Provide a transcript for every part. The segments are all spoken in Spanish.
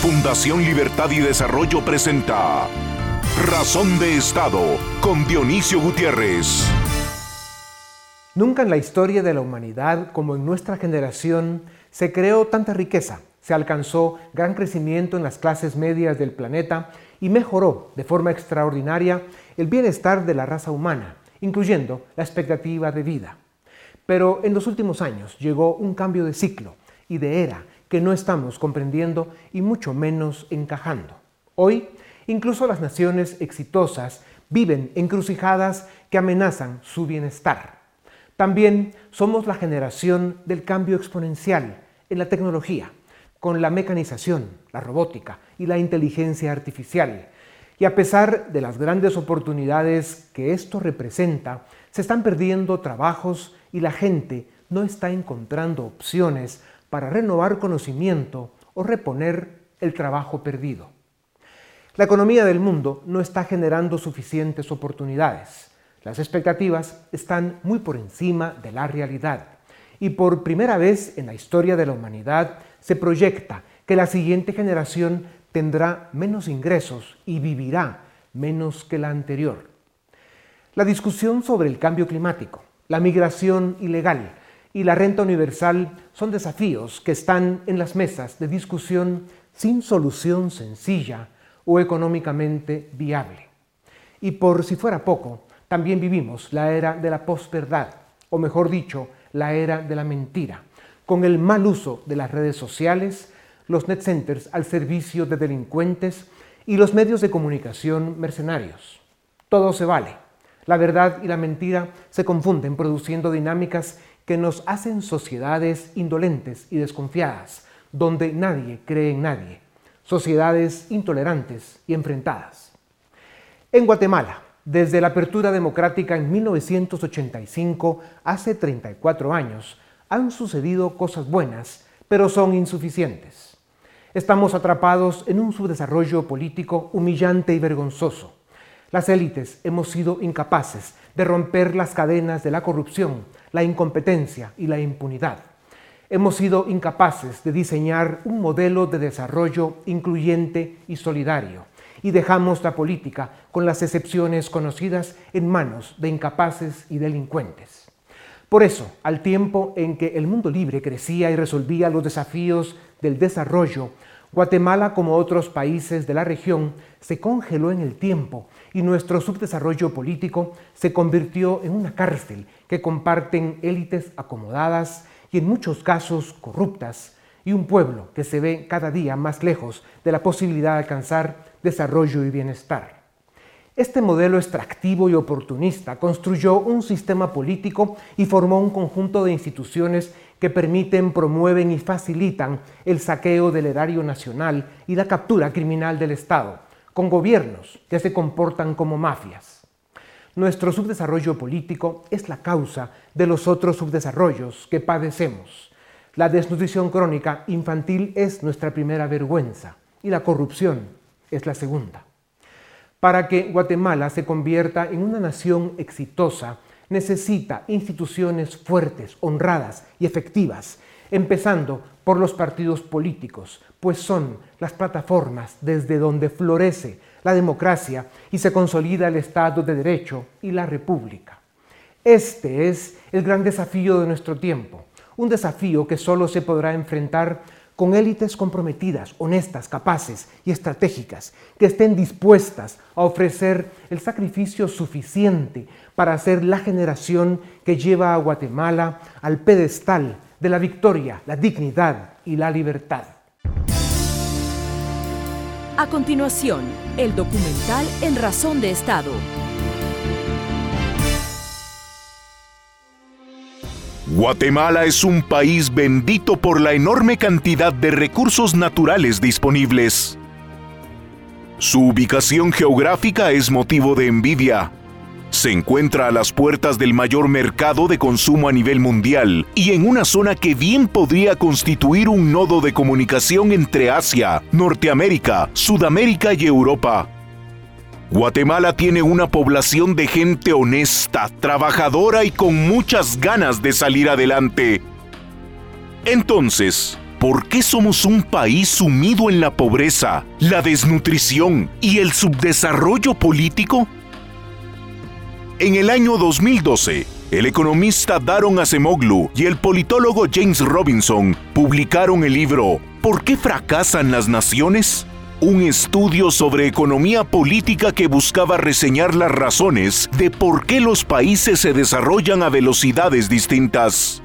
Fundación Libertad y Desarrollo presenta Razón de Estado con Dionisio Gutiérrez. Nunca en la historia de la humanidad como en nuestra generación se creó tanta riqueza, se alcanzó gran crecimiento en las clases medias del planeta y mejoró de forma extraordinaria el bienestar de la raza humana, incluyendo la expectativa de vida. Pero en los últimos años llegó un cambio de ciclo y de era que no estamos comprendiendo y mucho menos encajando. Hoy, incluso las naciones exitosas viven encrucijadas que amenazan su bienestar. También somos la generación del cambio exponencial en la tecnología, con la mecanización, la robótica y la inteligencia artificial. Y a pesar de las grandes oportunidades que esto representa, se están perdiendo trabajos y la gente no está encontrando opciones para renovar conocimiento o reponer el trabajo perdido. La economía del mundo no está generando suficientes oportunidades. Las expectativas están muy por encima de la realidad. Y por primera vez en la historia de la humanidad se proyecta que la siguiente generación tendrá menos ingresos y vivirá menos que la anterior. La discusión sobre el cambio climático, la migración ilegal, y la renta universal son desafíos que están en las mesas de discusión sin solución sencilla o económicamente viable. Y por si fuera poco, también vivimos la era de la posverdad, o mejor dicho, la era de la mentira, con el mal uso de las redes sociales, los net centers al servicio de delincuentes y los medios de comunicación mercenarios. Todo se vale. La verdad y la mentira se confunden produciendo dinámicas que nos hacen sociedades indolentes y desconfiadas, donde nadie cree en nadie, sociedades intolerantes y enfrentadas. En Guatemala, desde la apertura democrática en 1985, hace 34 años, han sucedido cosas buenas, pero son insuficientes. Estamos atrapados en un subdesarrollo político humillante y vergonzoso. Las élites hemos sido incapaces de romper las cadenas de la corrupción, la incompetencia y la impunidad. Hemos sido incapaces de diseñar un modelo de desarrollo incluyente y solidario y dejamos la política con las excepciones conocidas en manos de incapaces y delincuentes. Por eso, al tiempo en que el mundo libre crecía y resolvía los desafíos del desarrollo, Guatemala, como otros países de la región, se congeló en el tiempo y nuestro subdesarrollo político se convirtió en una cárcel que comparten élites acomodadas y en muchos casos corruptas y un pueblo que se ve cada día más lejos de la posibilidad de alcanzar desarrollo y bienestar. Este modelo extractivo y oportunista construyó un sistema político y formó un conjunto de instituciones que permiten, promueven y facilitan el saqueo del erario nacional y la captura criminal del Estado, con gobiernos que se comportan como mafias. Nuestro subdesarrollo político es la causa de los otros subdesarrollos que padecemos. La desnutrición crónica infantil es nuestra primera vergüenza y la corrupción es la segunda. Para que Guatemala se convierta en una nación exitosa, necesita instituciones fuertes, honradas y efectivas, empezando por los partidos políticos, pues son las plataformas desde donde florece la democracia y se consolida el Estado de Derecho y la República. Este es el gran desafío de nuestro tiempo, un desafío que solo se podrá enfrentar con élites comprometidas, honestas, capaces y estratégicas, que estén dispuestas a ofrecer el sacrificio suficiente para ser la generación que lleva a Guatemala al pedestal de la victoria, la dignidad y la libertad. A continuación, el documental En Razón de Estado. Guatemala es un país bendito por la enorme cantidad de recursos naturales disponibles. Su ubicación geográfica es motivo de envidia. Se encuentra a las puertas del mayor mercado de consumo a nivel mundial y en una zona que bien podría constituir un nodo de comunicación entre Asia, Norteamérica, Sudamérica y Europa. Guatemala tiene una población de gente honesta, trabajadora y con muchas ganas de salir adelante. Entonces, ¿Por qué somos un país sumido en la pobreza, la desnutrición y el subdesarrollo político? En el año 2012, el economista Daron Acemoglu y el politólogo James Robinson publicaron el libro ¿Por qué fracasan las naciones? Un estudio sobre economía política que buscaba reseñar las razones de por qué los países se desarrollan a velocidades distintas.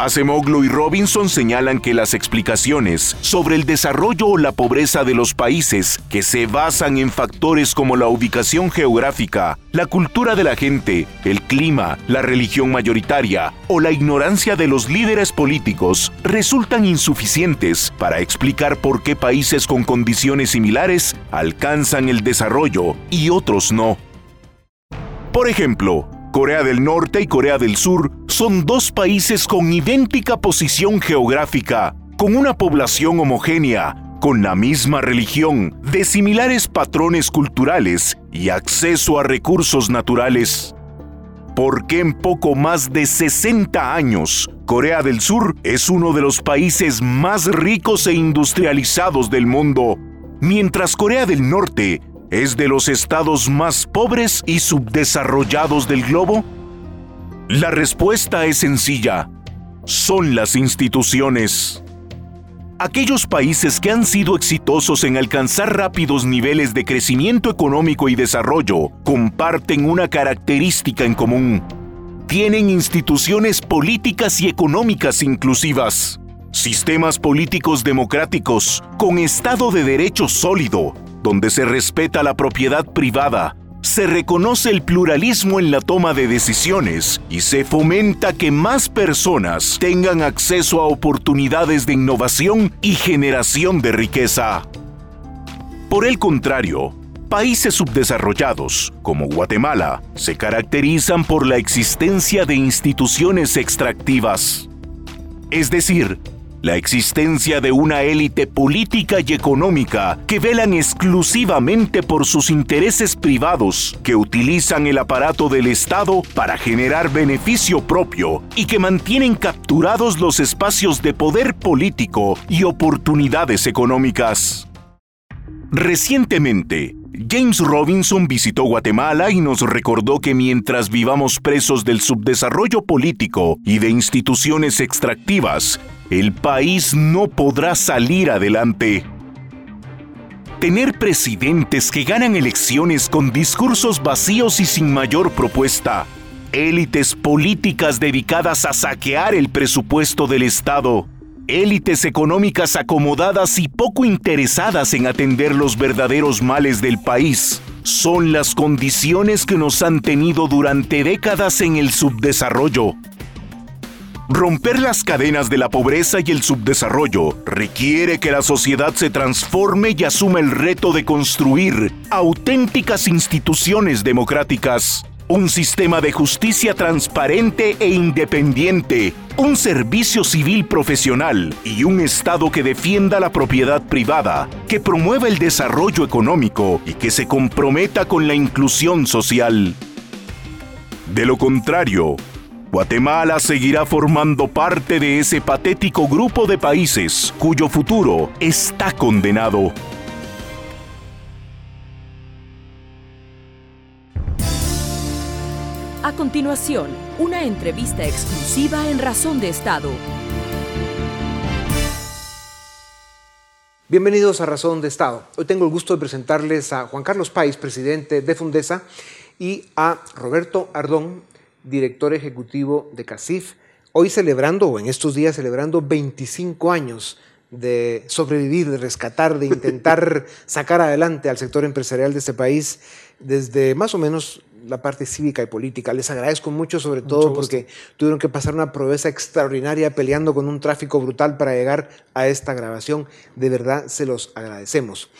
Acemoglu y Robinson señalan que las explicaciones sobre el desarrollo o la pobreza de los países que se basan en factores como la ubicación geográfica, la cultura de la gente, el clima, la religión mayoritaria o la ignorancia de los líderes políticos resultan insuficientes para explicar por qué países con condiciones similares alcanzan el desarrollo y otros no. Por ejemplo, Corea del Norte y Corea del Sur son dos países con idéntica posición geográfica, con una población homogénea, con la misma religión, de similares patrones culturales y acceso a recursos naturales. ¿Por qué en poco más de 60 años Corea del Sur es uno de los países más ricos e industrializados del mundo, mientras Corea del Norte es de los estados más pobres y subdesarrollados del globo? La respuesta es sencilla. Son las instituciones. Aquellos países que han sido exitosos en alcanzar rápidos niveles de crecimiento económico y desarrollo comparten una característica en común. Tienen instituciones políticas y económicas inclusivas, sistemas políticos democráticos con Estado de Derecho sólido, donde se respeta la propiedad privada, se reconoce el pluralismo en la toma de decisiones y se fomenta que más personas tengan acceso a oportunidades de innovación y generación de riqueza. Por el contrario, países subdesarrollados, como Guatemala, se caracterizan por la existencia de instituciones extractivas. Es decir, la existencia de una élite política y económica que velan exclusivamente por sus intereses privados, que utilizan el aparato del Estado para generar beneficio propio y que mantienen capturados los espacios de poder político y oportunidades económicas. Recientemente, James Robinson visitó Guatemala y nos recordó que mientras vivamos presos del subdesarrollo político y de instituciones extractivas, el país no podrá salir adelante. Tener presidentes que ganan elecciones con discursos vacíos y sin mayor propuesta. Élites políticas dedicadas a saquear el presupuesto del Estado. Élites económicas acomodadas y poco interesadas en atender los verdaderos males del país. Son las condiciones que nos han tenido durante décadas en el subdesarrollo. Romper las cadenas de la pobreza y el subdesarrollo requiere que la sociedad se transforme y asuma el reto de construir auténticas instituciones democráticas, un sistema de justicia transparente e independiente, un servicio civil profesional y un Estado que defienda la propiedad privada, que promueva el desarrollo económico y que se comprometa con la inclusión social. De lo contrario, Guatemala seguirá formando parte de ese patético grupo de países cuyo futuro está condenado. A continuación, una entrevista exclusiva en Razón de Estado. Bienvenidos a Razón de Estado. Hoy tengo el gusto de presentarles a Juan Carlos Páez, presidente de Fundesa, y a Roberto Ardón, director ejecutivo de CACIF, hoy celebrando, o en estos días celebrando 25 años de sobrevivir, de rescatar, de intentar sacar adelante al sector empresarial de este país desde más o menos la parte cívica y política. Les agradezco mucho, sobre todo porque tuvieron que pasar una proeza extraordinaria peleando con un tráfico brutal para llegar a esta grabación. De verdad, se los agradecemos.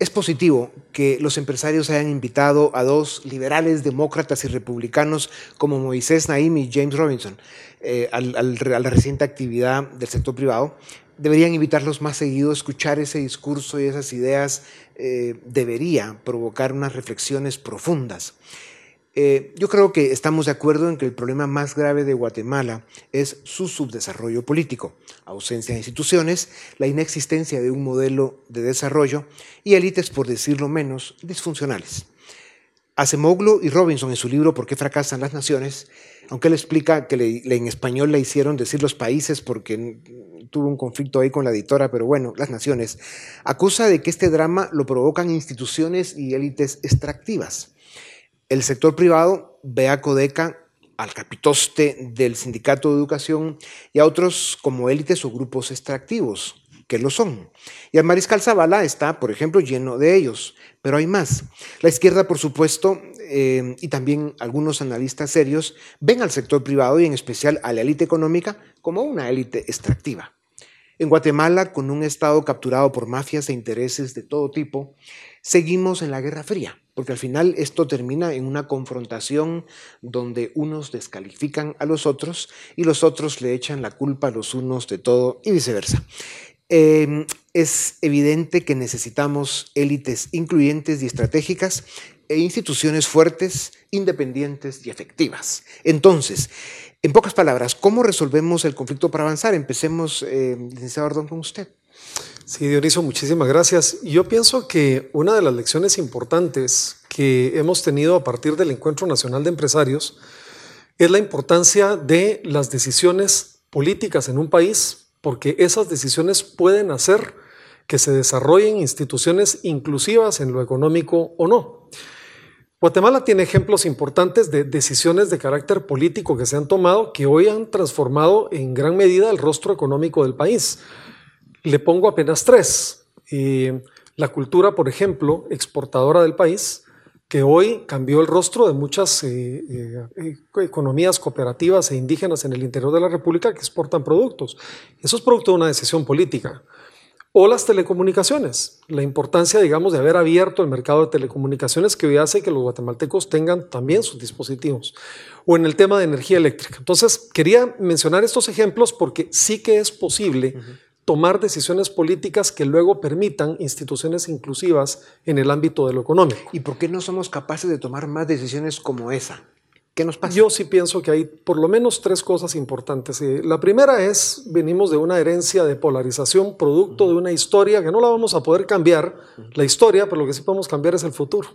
Es positivo que los empresarios hayan invitado a dos liberales, demócratas y republicanos como Moisés Naim y James Robinson eh, a la reciente actividad del sector privado. Deberían invitarlos más seguido, escuchar ese discurso y esas ideas eh, debería provocar unas reflexiones profundas. Eh, yo creo que estamos de acuerdo en que el problema más grave de Guatemala es su subdesarrollo político, ausencia de instituciones, la inexistencia de un modelo de desarrollo y élites, por decirlo menos, disfuncionales. Acemoglu y Robinson en su libro ¿Por qué fracasan las naciones? Aunque él explica que en español le hicieron decir los países porque tuvo un conflicto ahí con la editora, pero bueno, las naciones, acusa de que este drama lo provocan instituciones y élites extractivas. El sector privado ve a Codeca, al capitoste del sindicato de educación y a otros como élites o grupos extractivos, que lo son. Y el mariscal Zavala está, por ejemplo, lleno de ellos, pero hay más. La izquierda, por supuesto, eh, y también algunos analistas serios, ven al sector privado y en especial a la élite económica como una élite extractiva. En Guatemala, con un Estado capturado por mafias e intereses de todo tipo, seguimos en la Guerra Fría, porque al final esto termina en una confrontación donde unos descalifican a los otros y los otros le echan la culpa a los unos de todo y viceversa. Em, es evidente que necesitamos élites incluyentes y estratégicas e instituciones fuertes, independientes y efectivas. Entonces, en pocas palabras, ¿cómo resolvemos el conflicto para avanzar? Empecemos, eh, licenciado con usted. Sí, Dionisio, muchísimas gracias. Yo pienso que una de las lecciones importantes que hemos tenido a partir del Encuentro Nacional de Empresarios es la importancia de las decisiones políticas en un país, porque esas decisiones pueden hacer que se desarrollen instituciones inclusivas en lo económico o no. Guatemala tiene ejemplos importantes de decisiones de carácter político que se han tomado que hoy han transformado en gran medida el rostro económico del país. Le pongo apenas tres. La cultura, por ejemplo, exportadora del país, que hoy cambió el rostro de muchas eh, eh, economías cooperativas e indígenas en el interior de la República que exportan productos. Eso es producto de una decisión política. O las telecomunicaciones, la importancia, digamos, de haber abierto el mercado de telecomunicaciones que hoy hace que los guatemaltecos tengan también sus dispositivos. O en el tema de energía eléctrica. Entonces, quería mencionar estos ejemplos porque sí que es posible tomar decisiones políticas que luego permitan instituciones inclusivas en el ámbito de lo económico. ¿Y por qué no somos capaces de tomar más decisiones como esa? ¿Qué nos pasa? Yo sí pienso que hay por lo menos tres cosas importantes. Eh, la primera es, venimos de una herencia de polarización, producto de una historia que no la vamos a poder cambiar, la historia, pero lo que sí podemos cambiar es el futuro.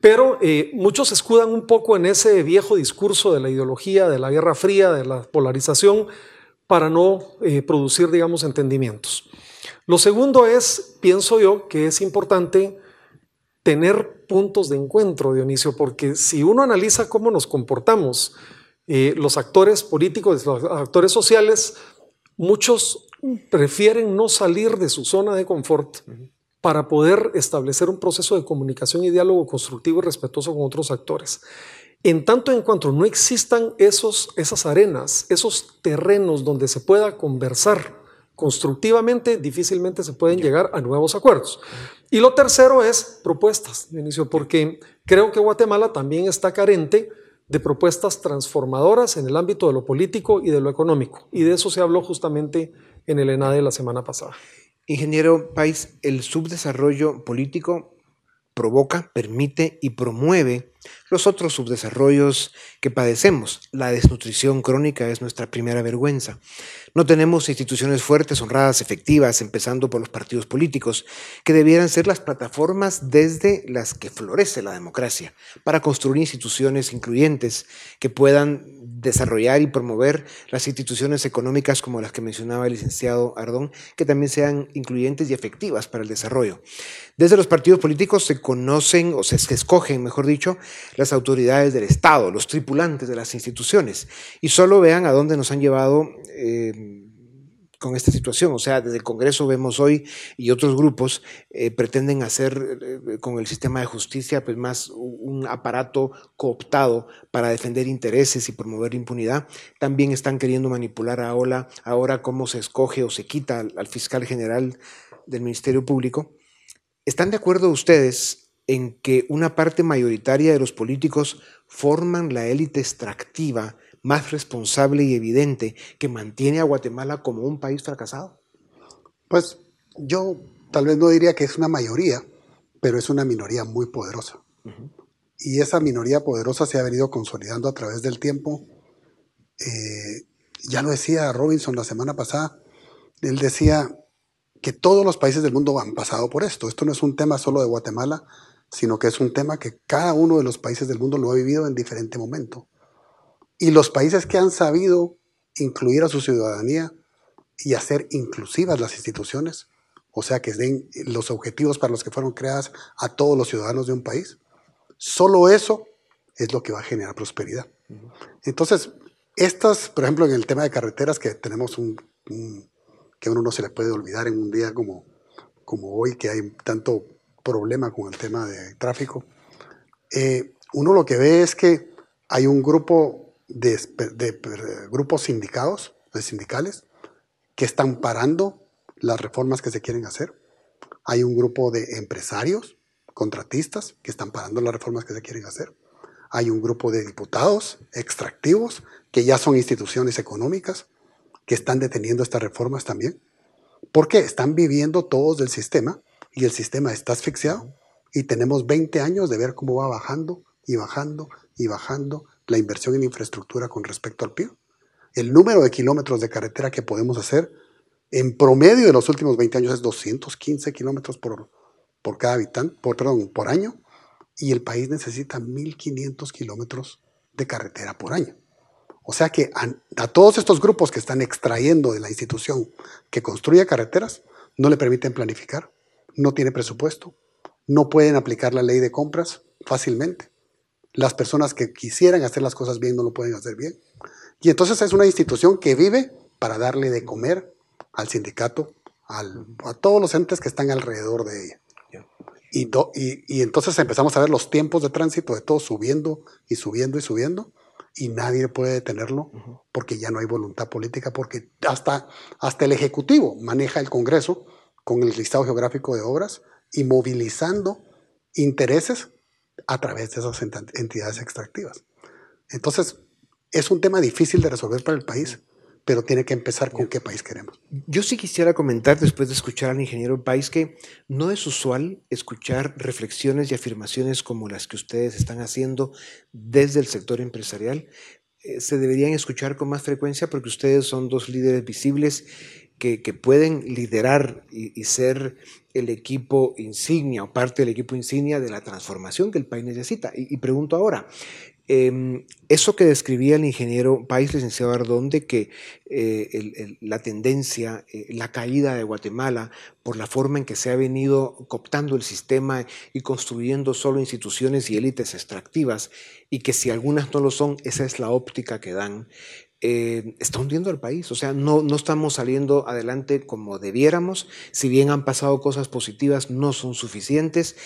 Pero eh, muchos escudan un poco en ese viejo discurso de la ideología, de la Guerra Fría, de la polarización, para no eh, producir, digamos, entendimientos. Lo segundo es, pienso yo, que es importante tener puntos de encuentro, Dionisio, porque si uno analiza cómo nos comportamos, eh, los actores políticos, los actores sociales, muchos prefieren no salir de su zona de confort para poder establecer un proceso de comunicación y diálogo constructivo y respetuoso con otros actores. En tanto en cuanto no existan esos, esas arenas, esos terrenos donde se pueda conversar constructivamente, difícilmente se pueden llegar a nuevos acuerdos. Y lo tercero es propuestas, inicio, porque creo que Guatemala también está carente de propuestas transformadoras en el ámbito de lo político y de lo económico. Y de eso se habló justamente en el ENADE la semana pasada. Ingeniero País, el subdesarrollo político provoca, permite y promueve los otros subdesarrollos que padecemos. La desnutrición crónica es nuestra primera vergüenza. No tenemos instituciones fuertes, honradas, efectivas, empezando por los partidos políticos, que debieran ser las plataformas desde las que florece la democracia, para construir instituciones incluyentes que puedan desarrollar y promover las instituciones económicas como las que mencionaba el licenciado Ardón, que también sean incluyentes y efectivas para el desarrollo. Desde los partidos políticos se conocen o se escogen, mejor dicho, las autoridades del Estado, los tripulantes de las instituciones. Y solo vean a dónde nos han llevado eh, con esta situación. O sea, desde el Congreso vemos hoy y otros grupos eh, pretenden hacer eh, con el sistema de justicia pues más un aparato cooptado para defender intereses y promover impunidad. También están queriendo manipular ahora, ahora cómo se escoge o se quita al fiscal general del Ministerio Público. ¿Están de acuerdo ustedes en que una parte mayoritaria de los políticos forman la élite extractiva más responsable y evidente que mantiene a Guatemala como un país fracasado? Pues yo tal vez no diría que es una mayoría, pero es una minoría muy poderosa. y esa minoría poderosa se ha venido consolidando a través del tiempo. Eh, ya lo decía Robinson la semana pasada, él decía que todos los países del mundo han pasado por esto. Esto no es un tema solo de Guatemala, sino que es un tema que cada uno de los países del mundo lo ha vivido en diferente momento. Y los países que han sabido incluir a su ciudadanía y hacer inclusivas las instituciones, o sea, que den los objetivos para los que fueron creadas a todos los ciudadanos de un país, solo eso es lo que va a generar prosperidad. Entonces, estas, por ejemplo, en el tema de carreteras, que tenemos un, que uno no se le puede olvidar en un día como, como hoy, que hay tanto problema con el tema de tráfico, eh, uno lo que ve es que hay un grupo de, grupos sindicados, de sindicales, que están parando las reformas que se quieren hacer. Hay un grupo de empresarios, contratistas, que están parando las reformas que se quieren hacer. Hay un grupo de diputados extractivos, que ya son instituciones económicas, que están deteniendo estas reformas también. Porque están viviendo todos del sistema y el sistema está asfixiado y tenemos 20 años de ver cómo va bajando y bajando y bajando la inversión en infraestructura con respecto al PIB. El número de kilómetros de carretera que podemos hacer en promedio de los últimos 20 años es 215 kilómetros por, por cada habitante, por, perdón, por año, y el país necesita 1.500 kilómetros de carretera por año. O sea que a, a, todos estos grupos que están extrayendo de la institución que construye carreteras, no le permiten planificar, no tiene presupuesto, no pueden aplicar la ley de compras fácilmente. Las personas que quisieran hacer las cosas bien no lo pueden hacer bien. Y entonces es una institución que vive para darle de comer al sindicato, a todos los entes que están alrededor de ella. Y, y, entonces empezamos a ver los tiempos de tránsito de todo subiendo y subiendo y subiendo y nadie puede detenerlo porque ya no hay voluntad política, porque hasta, hasta el Ejecutivo maneja el Congreso con el listado geográfico de obras y movilizando intereses a través de esas entidades extractivas. Entonces, es un tema difícil de resolver para el país, pero tiene que empezar con qué país queremos. Yo sí quisiera comentar, después de escuchar al ingeniero País, que no es usual escuchar reflexiones y afirmaciones como las que ustedes están haciendo desde el sector empresarial. Eh, se deberían escuchar con más frecuencia porque ustedes son dos líderes visibles que, pueden liderar y, ser el equipo insignia o parte del equipo insignia de la transformación que el país necesita. Y, pregunto ahora, em, eso que describía el ingeniero País, licenciado Ardón, de que eh, la tendencia, eh, la caída de Guatemala por la forma en que se ha venido cooptando el sistema y construyendo solo instituciones y élites extractivas, y que si algunas no lo son, esa es la óptica que dan. Eh, está hundiendo al país. O sea, no, no estamos saliendo adelante como debiéramos. Si bien han pasado cosas positivas, no son suficientes.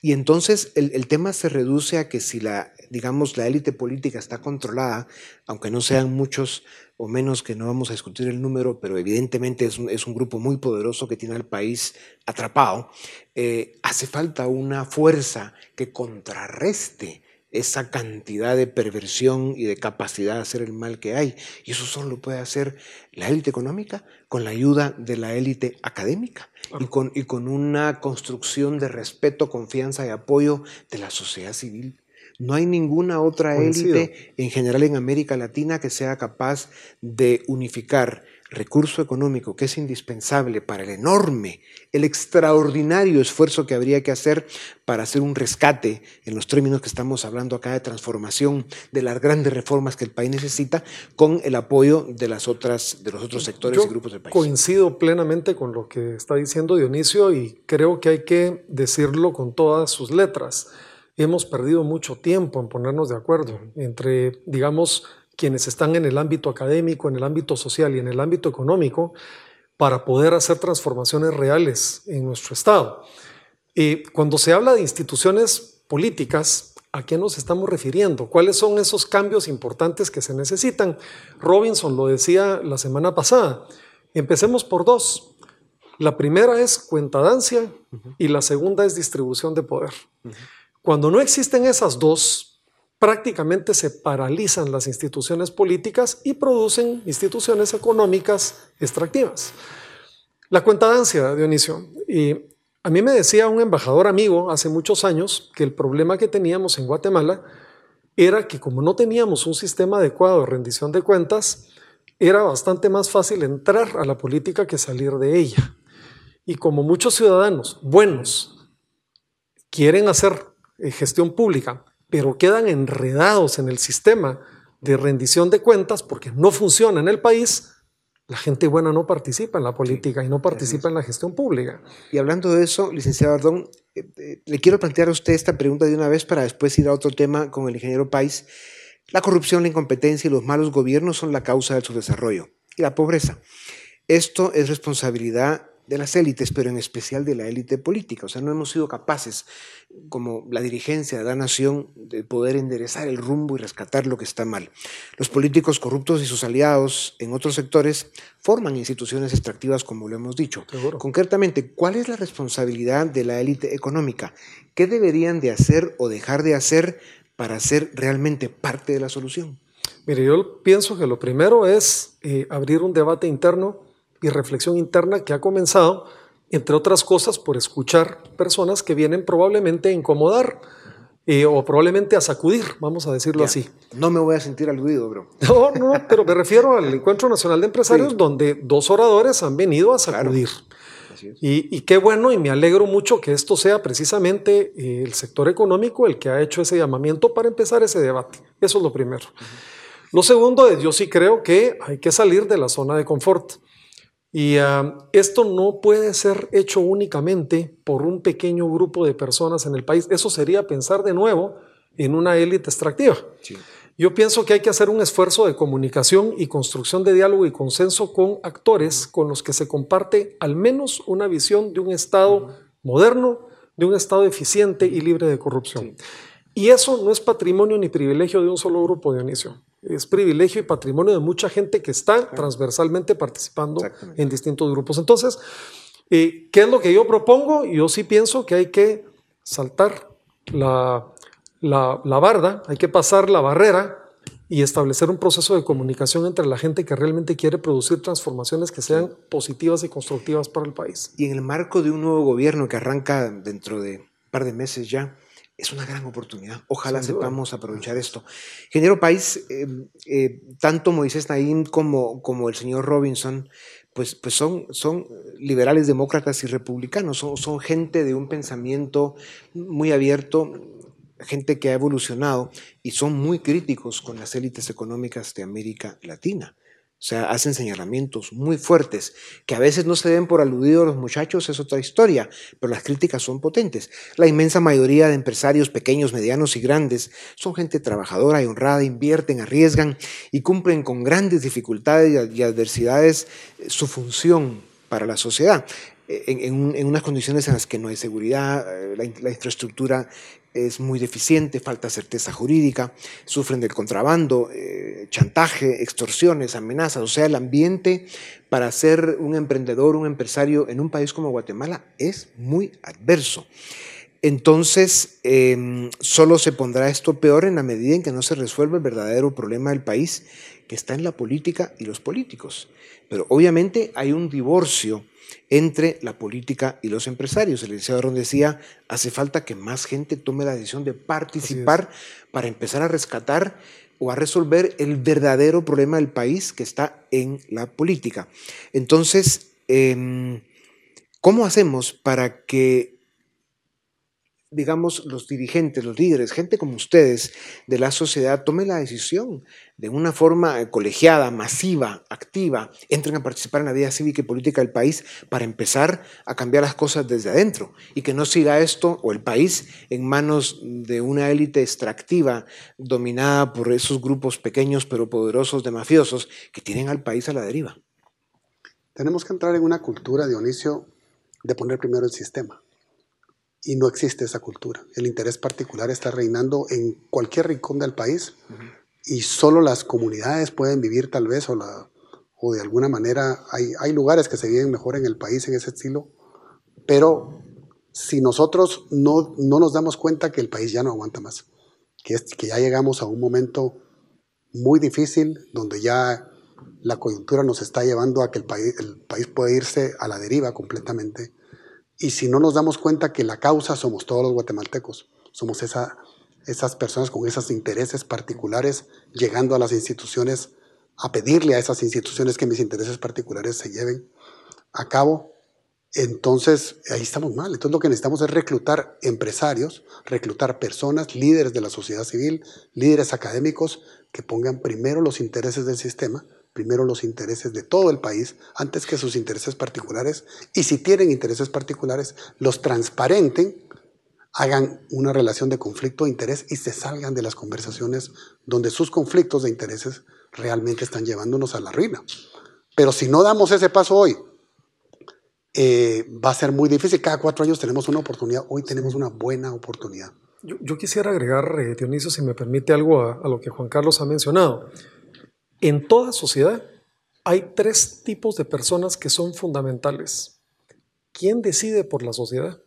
Y entonces el, tema se reduce a que si la, digamos, la élite política está controlada, aunque no sean muchos o menos que no vamos a discutir el número, pero evidentemente es un, es un grupo muy poderoso que tiene al país atrapado, eh, hace falta una fuerza que contrarreste esa cantidad de perversión y de capacidad de hacer el mal que hay. Y eso solo lo puede hacer la élite económica con la ayuda de la élite académica y, con, y con una construcción de respeto, confianza y apoyo de la sociedad civil. No hay ninguna otra élite en general en América Latina que sea capaz de unificar recurso económico que es indispensable para el enorme, el extraordinario esfuerzo que habría que hacer para hacer un rescate en los términos que estamos hablando acá de transformación de las grandes reformas que el país necesita con el apoyo de las otras de los otros sectores y grupos del país. Coincido plenamente con lo que está diciendo Dionisio y creo que hay que decirlo con todas sus letras. Hemos perdido mucho tiempo en ponernos de acuerdo entre, digamos, quienes están en el ámbito académico, en el ámbito social y en el ámbito económico para poder hacer transformaciones reales en nuestro Estado. Y cuando se habla de instituciones políticas, ¿a qué nos estamos refiriendo? ¿Cuáles son esos cambios importantes que se necesitan? Robinson lo decía la semana pasada. Empecemos por dos. La primera es cuentadancia y la segunda es distribución de poder. Cuando no existen esas dos, prácticamente se paralizan las instituciones políticas y producen instituciones económicas extractivas. La cuentadancia, Dionisio, y A mí me decía un embajador amigo hace muchos años que el problema que teníamos en Guatemala era que como no teníamos un sistema adecuado de rendición de cuentas, era bastante más fácil entrar a la política que salir de ella. Y como muchos ciudadanos buenos quieren hacer eh, gestión pública, pero quedan enredados en el sistema de rendición de cuentas porque no funciona en el país, la gente buena no participa en la política y no participa en la gestión pública. Y hablando de eso, licenciado Ardón, eh, eh, le quiero plantear a usted esta pregunta de una vez para después ir a otro tema con el ingeniero Pais. La corrupción, la incompetencia y los malos gobiernos son la causa de su desarrollo y la pobreza. Esto es responsabilidad de las élites, pero en especial de la élite política. O sea, no hemos sido capaces, como la dirigencia de la nación, de poder enderezar el rumbo y rescatar lo que está mal. Los políticos corruptos y sus aliados en otros sectores forman instituciones extractivas, como lo hemos dicho. Concretamente, ¿cuál es la responsabilidad de la élite económica? ¿Qué deberían de hacer o dejar de hacer para ser realmente parte de la solución? Mire, yo pienso que lo primero es eh, abrir un debate interno y reflexión interna que ha comenzado, entre otras cosas, por escuchar personas que vienen probablemente a incomodar eh, o probablemente a sacudir, vamos a decirlo así. No me voy a sentir aludido, bro. No, no, pero me refiero al Encuentro Nacional de Empresarios, donde dos oradores han venido a sacudir. Y, qué bueno, y me alegro mucho que esto sea precisamente eh, el sector económico el que ha hecho ese llamamiento para empezar ese debate. Eso es lo primero. Lo segundo es, yo sí creo que hay que salir de la zona de confort. Y ah, esto no puede ser hecho únicamente por un pequeño grupo de personas en el país. Eso sería pensar de nuevo en una élite extractiva. Yo pienso que hay que hacer un esfuerzo de comunicación y construcción de diálogo y consenso con actores con los que se comparte al menos una visión de un Estado moderno, de un Estado eficiente y libre de corrupción. Y eso no es patrimonio ni privilegio de un solo grupo, Dionisio es privilegio y patrimonio de mucha gente que está transversalmente participando en distintos grupos. Entonces, eh, ¿qué es lo que yo propongo? Yo sí pienso que hay que saltar la, la, la barda, hay que pasar la barrera y establecer un proceso de comunicación entre la gente que realmente quiere producir transformaciones que sean positivas y constructivas para el país. Y en el marco de un nuevo gobierno que arranca dentro de un par de meses ya, es una gran oportunidad. Ojalá sepamos aprovechar esto. Ingeniero País, eh, eh, tanto Moisés Naín como, como el señor Robinson, pues, pues son, son liberales demócratas y republicanos, son, son gente de un pensamiento muy abierto, gente que ha evolucionado y son muy críticos con las élites económicas de América Latina. O sea, hacen señalamientos muy fuertes, que a veces no se ven por aludido a los muchachos, es otra historia, pero las críticas son potentes. La inmensa mayoría de empresarios pequeños, medianos y grandes son gente trabajadora y honrada, invierten, arriesgan y cumplen con grandes dificultades y adversidades eh, su función para la sociedad. En, unas condiciones en las que no hay seguridad, eh, la infraestructura es muy deficiente, falta certeza jurídica, sufren del contrabando, eh, chantaje, extorsiones, amenazas. O sea, el ambiente para ser un emprendedor, un empresario en un país como Guatemala es muy adverso. Entonces, em, solo se pondrá esto peor en la medida en que no se resuelva el verdadero problema del país, que está en la política y los políticos. Pero obviamente hay un divorcio entre la política y los empresarios. El licenciado Ron decía, hace falta que más gente tome la decisión de participar para empezar a rescatar o a resolver el verdadero problema del país que está en la política. Entonces, em, ¿cómo hacemos para que digamos, los dirigentes, los líderes, gente como ustedes de la sociedad, tomen la decisión de una forma eh, colegiada, masiva, activa, entren a participar en la vida cívica y política del país para empezar a cambiar las cosas desde adentro y que no siga esto o el país en manos de una élite extractiva dominada por esos grupos pequeños pero poderosos de mafiosos que tienen al país a la deriva. Tenemos que entrar en una cultura, Dionisio, de poner primero el sistema y no existe esa cultura. El interés particular está reinando en cualquier rincón del país y solo las comunidades pueden vivir tal vez o, la, o de alguna manera hay, hay lugares que se viven mejor en el país en ese estilo, pero si nosotros no, no nos damos cuenta que el país ya no aguanta más, que, es, que ya llegamos a un momento muy difícil donde ya la coyuntura nos está llevando a que el país, el país puede irse a la deriva completamente, Y si no nos damos cuenta que la causa somos todos los guatemaltecos, somos esa, esas personas con esos intereses particulares llegando a las instituciones a pedirle a esas instituciones que mis intereses particulares se lleven a cabo, entonces ahí estamos mal. Entonces lo que necesitamos es reclutar empresarios, reclutar personas, líderes de la sociedad civil, líderes académicos que pongan primero los intereses del sistema, primero los intereses de todo el país, antes que sus intereses particulares, y si tienen intereses particulares, los transparenten, hagan una relación de conflicto de interés y se salgan de las conversaciones donde sus conflictos de intereses realmente están llevándonos a la ruina. Pero si no damos ese paso hoy, eh, va a ser muy difícil. Cada cuatro años tenemos una oportunidad. Hoy tenemos una buena oportunidad. Yo, quisiera agregar, eh, Dionisio, si me permite algo a, a lo que Juan Carlos ha mencionado. En toda sociedad hay tres tipos de personas que son fundamentales. ¿Quién decide por la sociedad?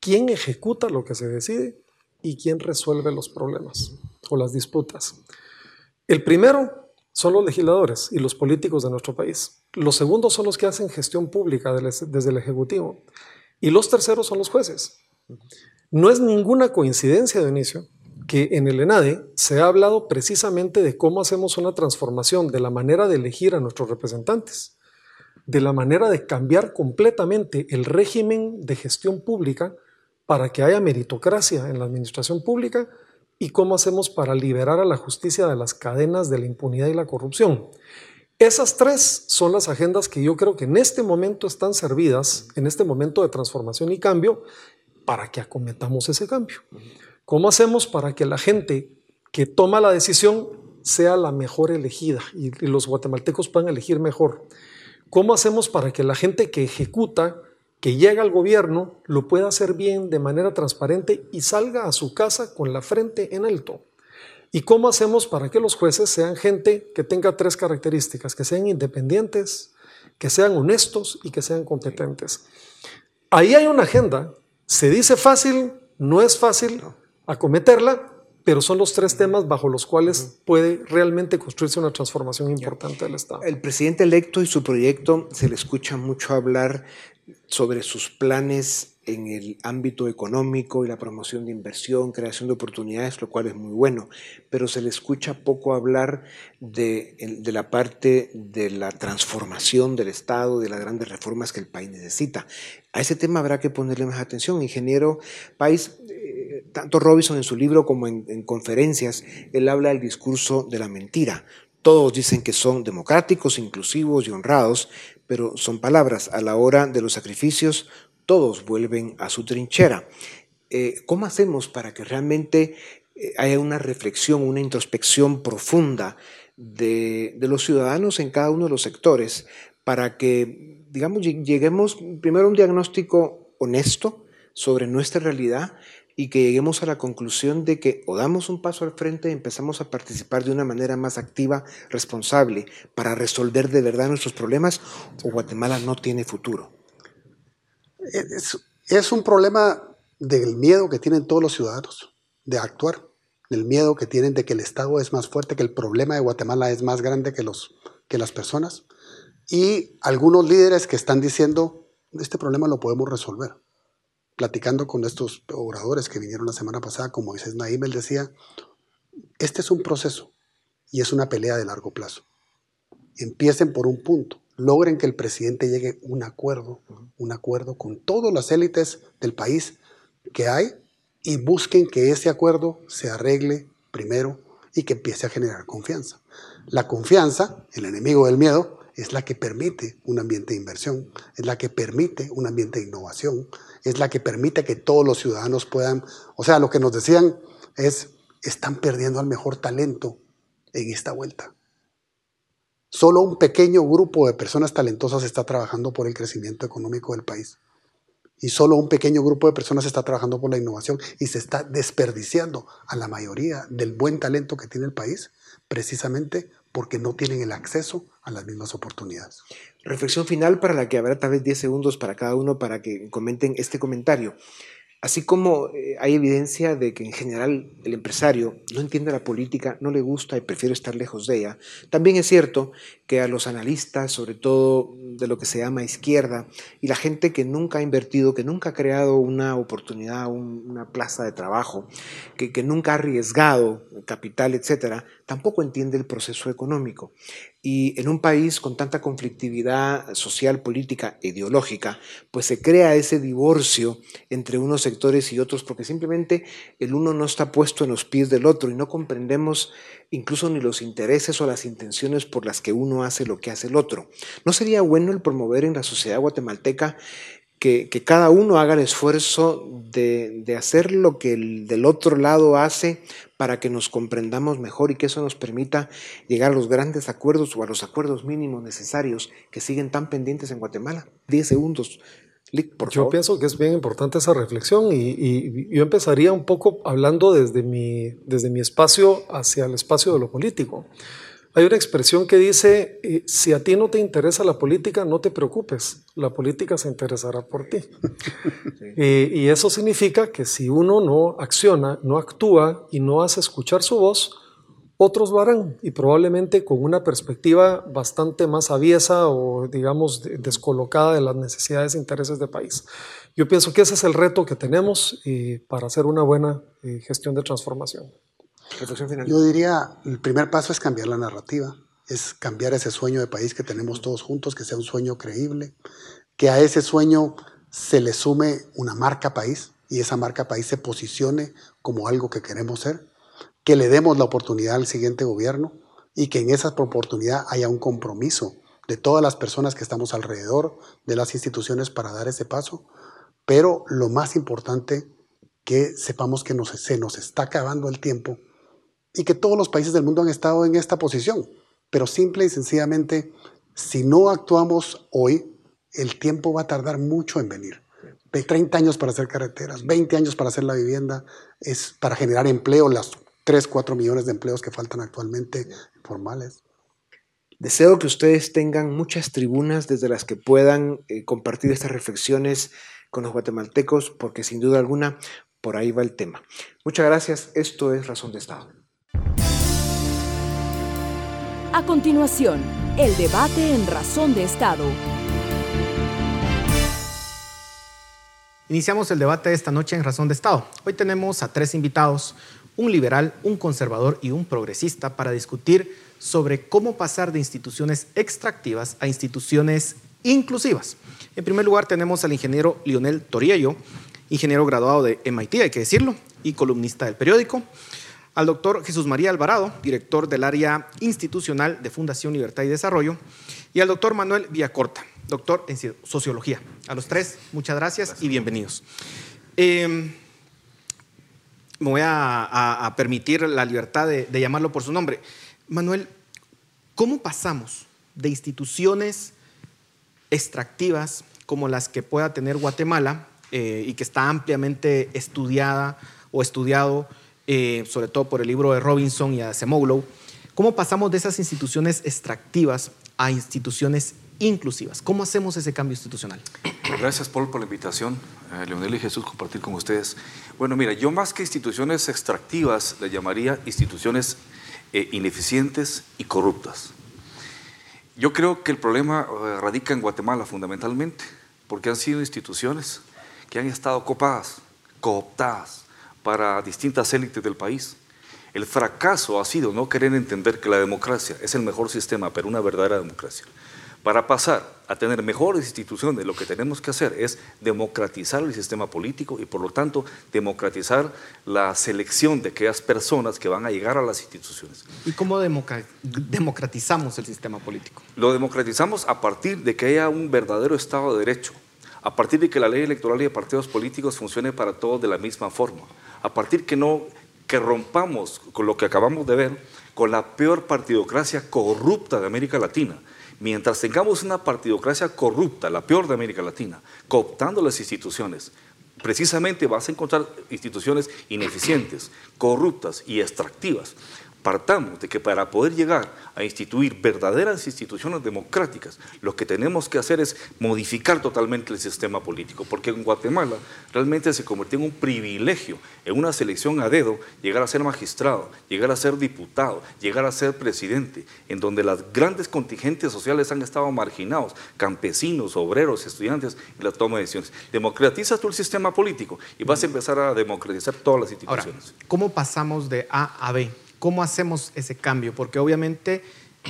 ¿Quién ejecuta lo que se decide? ¿Y quién resuelve los problemas o las disputas? El primero son los legisladores y los políticos de nuestro país. Los segundos son los que hacen gestión pública desde el Ejecutivo. Y los terceros son los jueces. No es ninguna coincidencia, Dionisio, que en el ENADE se ha hablado precisamente de cómo hacemos una transformación de la manera de elegir a nuestros representantes, de la manera de cambiar completamente el régimen de gestión pública para que haya meritocracia en la administración pública y cómo hacemos para liberar a la justicia de las cadenas de la impunidad y la corrupción. Esas tres son las agendas que yo creo que en este momento están servidas, en este momento de transformación y cambio, para que acometamos ese cambio. ¿Cómo hacemos para que la gente que toma la decisión sea la mejor elegida y, los guatemaltecos puedan elegir mejor? ¿Cómo hacemos para que la gente que ejecuta que llega al gobierno lo pueda hacer bien de manera transparente y salga a su casa con la frente en alto. ¿Y cómo hacemos para que los jueces sean gente que tenga tres características, que sean independientes, que sean honestos y que sean competentes? Ahí hay una agenda. Se dice fácil, no es fácil acometerla, pero son los tres temas bajo los cuales puede realmente construirse una transformación importante del Estado. El presidente electo y su proyecto se le escucha mucho hablar sobre sus planes en el ámbito económico y la promoción de inversión, creación de oportunidades, lo cual es muy bueno, pero se le escucha poco hablar de, la parte de la transformación del Estado, de las grandes reformas que el país necesita. A ese tema habrá que ponerle más atención. Ingeniero País, eh, tanto Robinson en su libro como en, en conferencias, él habla del discurso de la mentira. Todos dicen que son democráticos, inclusivos y honrados, pero son palabras. A la hora de los sacrificios, todos vuelven a su trinchera. Eh, ¿Cómo hacemos para que realmente eh, haya una reflexión, una introspección profunda de, los ciudadanos en cada uno de los sectores para que, digamos, lleguemos primero a un diagnóstico honesto sobre nuestra realidad y que lleguemos a la conclusión de que o damos un paso al frente y empezamos a participar de una manera más activa, responsable, para resolver de verdad nuestros problemas, o Guatemala no tiene futuro. Es, un problema del miedo que tienen todos los ciudadanos de actuar, del miedo que tienen de que el Estado es más fuerte, que el problema de Guatemala es más grande que, los, que las personas, y algunos líderes que están diciendo, este problema lo podemos resolver platicando con estos oradores que vinieron la semana pasada, como Moisés Naim, él decía, este es un proceso y es una pelea de largo plazo. Empiecen por un punto, logren que el presidente llegue a un acuerdo, un acuerdo con todas las élites del país que hay y busquen que ese acuerdo se arregle primero y que empiece a generar confianza. La confianza, el enemigo del miedo, es la que permite un ambiente de inversión, es la que permite un ambiente de innovación, es la que permite que todos los ciudadanos puedan, o sea, lo que nos decían es, están perdiendo al mejor talento en esta vuelta. Solo un pequeño grupo de personas talentosas está trabajando por el crecimiento económico del país. Y solo un pequeño grupo de personas está trabajando por la innovación y se está desperdiciando a la mayoría del buen talento que tiene el país precisamente porque no tienen el acceso a las mismas oportunidades. Reflexión final para la que habrá tal vez 10 segundos para cada uno para que comenten este comentario. Así como eh, hay evidencia de que en general el empresario no entiende la política, no le gusta y prefiere estar lejos de ella, también es cierto que a los analistas, sobre todo de lo que se llama izquierda, y la gente que nunca ha invertido, que nunca ha creado una oportunidad, una plaza de trabajo, que, que nunca ha arriesgado capital, etcétera, tampoco entiende el proceso económico. Y en un país con tanta conflictividad social, política, ideológica, pues se crea ese divorcio entre unos sectores y otros porque simplemente el uno no está puesto en los pies del otro y no comprendemos incluso ni los intereses o las intenciones por las que uno hace lo que hace el otro. ¿No sería bueno el promover en la sociedad guatemalteca que, cada uno haga el esfuerzo de, de, hacer lo que el del otro lado hace para que nos comprendamos mejor y que eso nos permita llegar a los grandes acuerdos o a los acuerdos mínimos necesarios que siguen tan pendientes en Guatemala. Diez segundos. Lick, por yo pienso que es bien importante esa reflexión y, y, yo empezaría un poco hablando desde mi, desde mi espacio hacia el espacio de lo político. Hay una expresión que dice, eh, si a ti no te interesa la política, no te preocupes, la política se interesará por ti. y eso significa que si uno no acciona, no actúa y no hace escuchar su voz, otros lo harán y probablemente con una perspectiva bastante más aviesa o digamos descolocada de las necesidades e intereses del país. Yo pienso que ese es el reto que tenemos eh, para hacer una buena eh, gestión de transformación. Yo diría, el primer paso es cambiar la narrativa, es cambiar ese sueño de país que tenemos todos juntos, que sea un sueño creíble, que a ese sueño se le sume una marca país y esa marca país se posicione como algo que queremos ser, que le demos la oportunidad al siguiente gobierno y que en esa oportunidad haya un compromiso de todas las personas que estamos alrededor de las instituciones para dar ese paso, pero lo más importante, que sepamos que nos, se nos está acabando el tiempo y que todos los países del mundo han estado en esta posición. Pero simple y sencillamente, si no actuamos hoy, el tiempo va a tardar mucho en venir. 30 años para hacer carreteras, 20 años para hacer la vivienda, es para generar empleo, las 3, 4 millones de empleos que faltan actualmente formales. Deseo que ustedes tengan muchas tribunas desde las que puedan eh, compartir estas reflexiones con los guatemaltecos, porque sin duda alguna por ahí va el tema. Muchas gracias. Esto es Razón de Estado. A continuación, el debate en Razón de Estado. Iniciamos el debate de esta noche en Razón de Estado. Hoy tenemos a tres invitados, un liberal, un conservador y un progresista, para discutir sobre cómo pasar de instituciones extractivas a instituciones inclusivas. En primer lugar tenemos al ingeniero Lionel Toriello, ingeniero graduado de MIT, hay que decirlo, y columnista del periódico al doctor Jesús María Alvarado, director del área institucional de Fundación Libertad y Desarrollo, y al doctor Manuel Villacorta, doctor en Sociología. A los tres, muchas gracias, y bienvenidos. Em, me voy a, permitir la libertad de, llamarlo por su nombre. Manuel, ¿cómo pasamos de instituciones extractivas como las que pueda tener Guatemala eh, y que está ampliamente estudiada o estudiado eh, sobre todo por el libro de Robinson y Acemoglu, cómo pasamos de esas instituciones extractivas a instituciones inclusivas. ¿Cómo hacemos ese cambio institucional? Gracias, Paul, por la invitación. Eh, Leonel y Jesús, compartir con ustedes. Bueno, mira, yo más que instituciones extractivas, le llamaría instituciones eh, ineficientes y corruptas. Yo creo que el problema radica en Guatemala fundamentalmente, porque han sido instituciones que han estado copadas, cooptadas, para distintas élites del país. El fracaso ha sido no querer entender que la democracia es el mejor sistema, pero una verdadera democracia. Para pasar a tener mejores instituciones, lo que tenemos que hacer es democratizar el sistema político y por lo tanto democratizar la selección de aquellas personas que van a llegar a las instituciones. ¿Y cómo democratizamos el sistema político? Lo democratizamos a partir de que haya un verdadero Estado de Derecho, a partir de que la ley electoral y de partidos políticos funcione para todos de la misma forma, a partir que no que rompamos con lo que acabamos de ver con la peor partidocracia corrupta de América Latina. Mientras tengamos una partidocracia corrupta, la peor de América Latina, cooptando las instituciones, precisamente vas a encontrar instituciones ineficientes, corruptas y extractivas. Partamos de que para poder llegar a instituir verdaderas instituciones democráticas, lo que tenemos que hacer es modificar totalmente el sistema político, porque en Guatemala realmente se convirtió en un privilegio, en una selección a dedo, llegar a ser magistrado, llegar a ser diputado, llegar a ser presidente, en donde las grandes contingentes sociales han estado marginados, campesinos, obreros, estudiantes, y la toma de decisiones. Democratizas tú el sistema político y vas a empezar a democratizar todas las instituciones. ¿Cómo pasamos de A a B? ¿Cómo hacemos ese cambio? Porque obviamente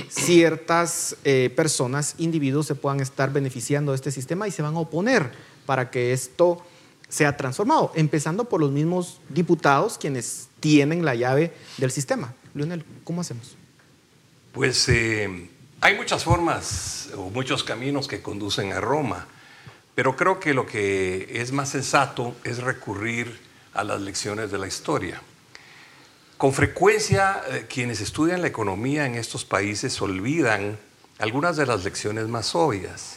ciertas eh, personas, individuos se puedan estar beneficiando de este sistema y se van a oponer para que esto sea transformado, empezando por los mismos diputados quienes tienen la llave del sistema. Leonel, ¿cómo hacemos? Pues eh, hay muchas formas o muchos caminos que conducen a Roma, pero creo que lo que es más sensato es recurrir a las lecciones de la historia. Con frecuencia eh, quienes estudian la economía en estos países olvidan algunas de las lecciones más obvias.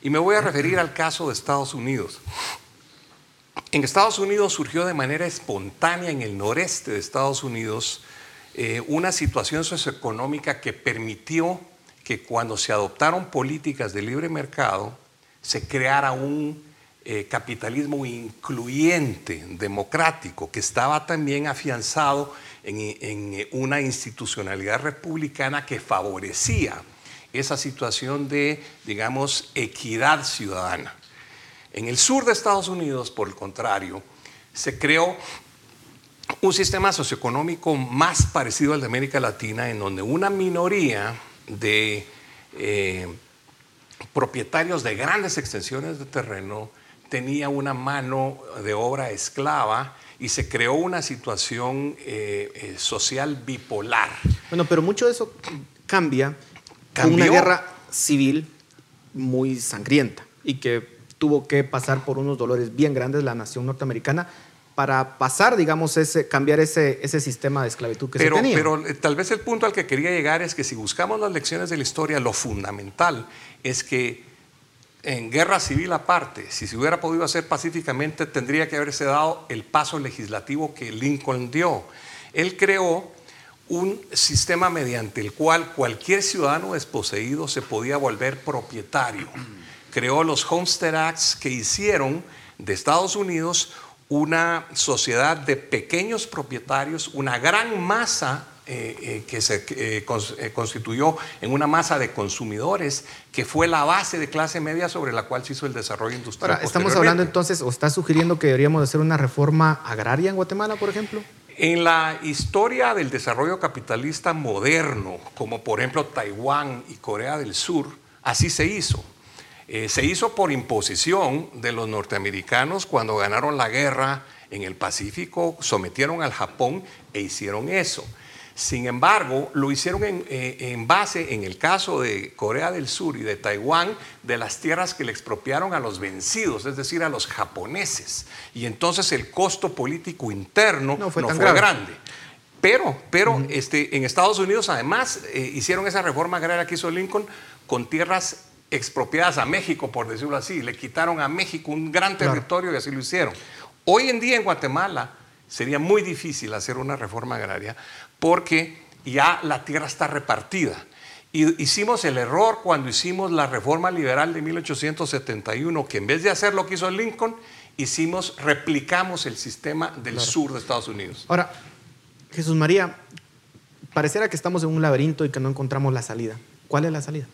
Y me voy a referir al caso de Estados Unidos. En Estados Unidos surgió de manera espontánea en el noreste de Estados Unidos eh, una situación socioeconómica que permitió que cuando se adoptaron políticas de libre mercado se creara un eh, capitalismo incluyente, democrático, que estaba también afianzado en, en, una institucionalidad republicana que favorecía esa situación de, digamos, equidad ciudadana. En el sur de Estados Unidos, por el contrario, se creó un sistema socioeconómico más parecido al de América Latina, en donde una minoría de eh, propietarios de grandes extensiones de terreno tenía una mano de obra esclava y se creó una situación eh, eh, social bipolar. Bueno, pero mucho de eso cambia con una guerra civil muy sangrienta y que tuvo que pasar por unos dolores bien grandes la nación norteamericana para pasar, digamos, ese, cambiar ese, ese sistema de esclavitud que pero, se tenía. Pero eh, tal vez el punto al que quería llegar es que si buscamos las lecciones de la historia, lo fundamental es que en guerra civil aparte, si se hubiera podido hacer pacíficamente, tendría que haberse dado el paso legislativo que Lincoln dio. Él creó un sistema mediante el cual cualquier ciudadano desposeído se podía volver propietario. Creó los Homestead Acts que hicieron de Estados Unidos una sociedad de pequeños propietarios, una gran masa eh, eh, que se eh, constituyó en una masa de consumidores que fue la base de clase media sobre la cual se hizo el desarrollo industrial. Ahora, estamos hablando entonces, o está sugiriendo que deberíamos hacer una reforma agraria en Guatemala, por ejemplo. En la historia del desarrollo capitalista moderno, como por ejemplo Taiwán y Corea del Sur, así se hizo. se hizo por imposición de los norteamericanos cuando ganaron la guerra en el Pacífico, sometieron al Japón e hicieron eso. Sin embargo, lo hicieron eh, en, base, en el caso de Corea del Sur y de Taiwán, de las tierras que le expropiaron a los vencidos, es decir, a los japoneses. Y entonces el costo político interno no fue, grande. Pero, pero este, en Estados Unidos además eh, hicieron esa reforma agraria que hizo Lincoln con tierras expropiadas a México, por decirlo así. Le quitaron a México un gran territorio y así lo hicieron. Hoy en día en Guatemala sería muy difícil hacer una reforma agraria porque ya la tierra está repartida. Y hicimos el error cuando hicimos la reforma liberal de 1871, que en vez de hacer lo que hizo Lincoln, hicimos, replicamos el sistema del sur de Estados Unidos. Ahora, Jesús María, pareciera que estamos en un laberinto y que no encontramos la salida. ¿Cuál es la salida?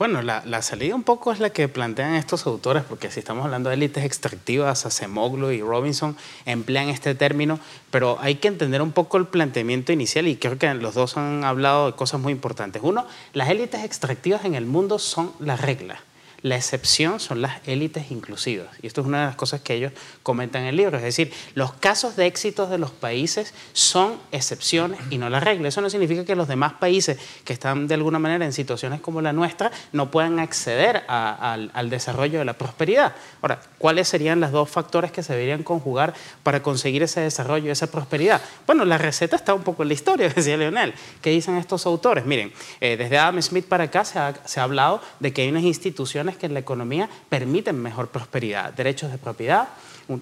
Bueno, la, salida un poco es la que plantean estos autores, porque si estamos hablando de élites extractivas, Acemoglu y Robinson emplean este término, pero hay que entender un poco el planteamiento inicial y creo que los dos han hablado de cosas muy importantes. Uno, las élites extractivas en el mundo son la regla. La excepción son las élites inclusivas. Y esto es una de las cosas que ellos comentan en el libro. Es decir, los casos de éxitos de los países son excepciones y no la regla. Eso no significa que los demás países que están de alguna manera en situaciones como la nuestra no puedan acceder al, desarrollo de la prosperidad. Ahora, ¿cuáles serían los dos factores que se deberían conjugar para conseguir ese desarrollo, esa prosperidad? Bueno, la receta está un poco en la historia, decía Leonel. ¿Qué dicen estos autores? Miren, eh, desde Adam Smith para acá se ha, se ha hablado de que hay unas instituciones instituciones que en la economía permiten mejor prosperidad, derechos de propiedad,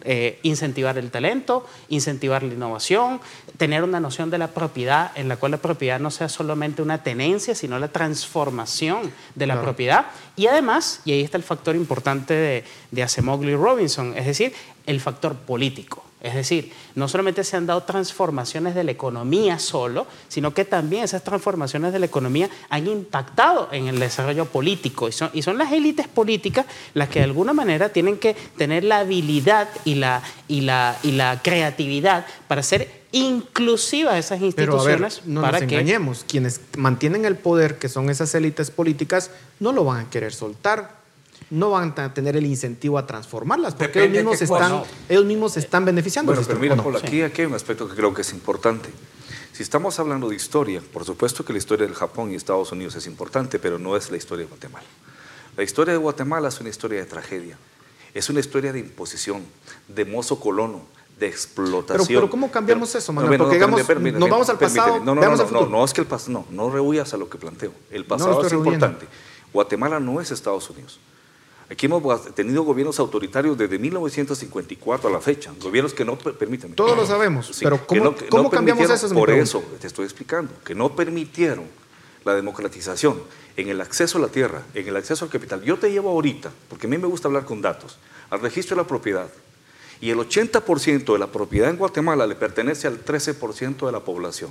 eh, incentivar el talento, incentivar la innovación, tener una noción de la propiedad en la cual la propiedad no sea solamente una tenencia, sino la transformación de la propiedad. Y además, y ahí está el factor importante de, de Acemoglu y Robinson, es decir, el factor político. Es decir, no solamente se han dado transformaciones de la economía solo, sino que también esas transformaciones de la economía han impactado en el desarrollo político. Y son, y son las élites políticas las que de alguna manera tienen que tener la habilidad y la, y la, y la creatividad para ser inclusivas esas instituciones. Pero no para nos engañemos, quienes mantienen el poder, que son esas élites políticas, no lo van a querer soltar no van a tener el incentivo a transformarlas, porque ellos mismos, están, ellos mismos se están beneficiando. Bueno, pero mira, aquí, aquí hay un aspecto que creo que es importante. Si estamos hablando de historia, por supuesto que la historia del Japón y Estados Unidos es importante, pero no es la historia de Guatemala. La historia de Guatemala es una historia de tragedia, es una historia de imposición, de mozo colono, de explotación. Pero, ¿cómo cambiamos eso, Manuel? Porque digamos, nos vamos al pasado, no, no, no, no, no, es que el pasado, no, no rehuyas a lo que planteo. El pasado es importante. Guatemala no es Estados Unidos. Aquí hemos tenido gobiernos autoritarios desde 1954 a la fecha, gobiernos que no permiten. Todos lo sabemos, pero ¿cómo, cambiamos eso? Por eso te estoy explicando, que no permitieron la democratización en el acceso a la tierra, en el acceso al capital. Yo te llevo ahorita, porque a mí me gusta hablar con datos, al registro de la propiedad. Y el 80% de la propiedad en Guatemala le pertenece al 13% de la población.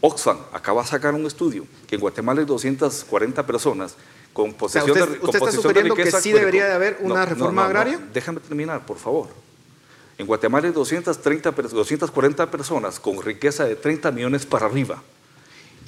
Oxfam acaba de sacar un estudio que en Guatemala hay 240 personas con posesión usted, de, ¿usted está sugiriendo que sí debería de haber una reforma agraria? déjame terminar, por favor. En Guatemala hay 230, 240 personas con riqueza de 30 millones para arriba,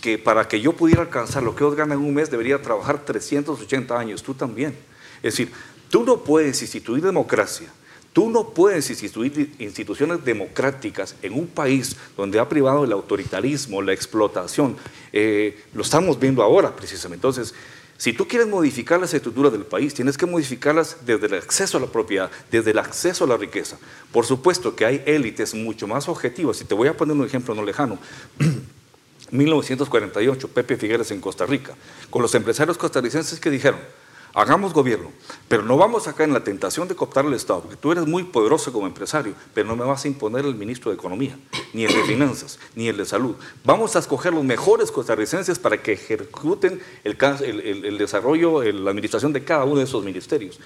que para que yo pudiera alcanzar lo que ellos ganan en un mes debería trabajar 380 años, tú también. Es decir, tú no puedes instituir democracia, tú no puedes instituir instituciones democráticas en un país donde ha privado el autoritarismo, la explotación. Eh, lo estamos viendo ahora precisamente. Entonces, si tú quieres modificar las estructuras del país, tienes que modificarlas desde el acceso a la propiedad, desde el acceso a la riqueza. Por supuesto que hay élites mucho más objetivas, y te voy a poner un ejemplo no lejano. 1948, Pepe Figueres en Costa Rica, con los empresarios costarricenses que dijeron, hagamos gobierno, pero no vamos a caer en la tentación de cooptar el Estado, porque tú eres muy poderoso como empresario, pero no me vas a imponer el ministro de Economía, ni el de Finanzas, ni el de Salud. Vamos a escoger los mejores costarricenses para que ejecuten el, desarrollo, la administración de cada uno de esos ministerios.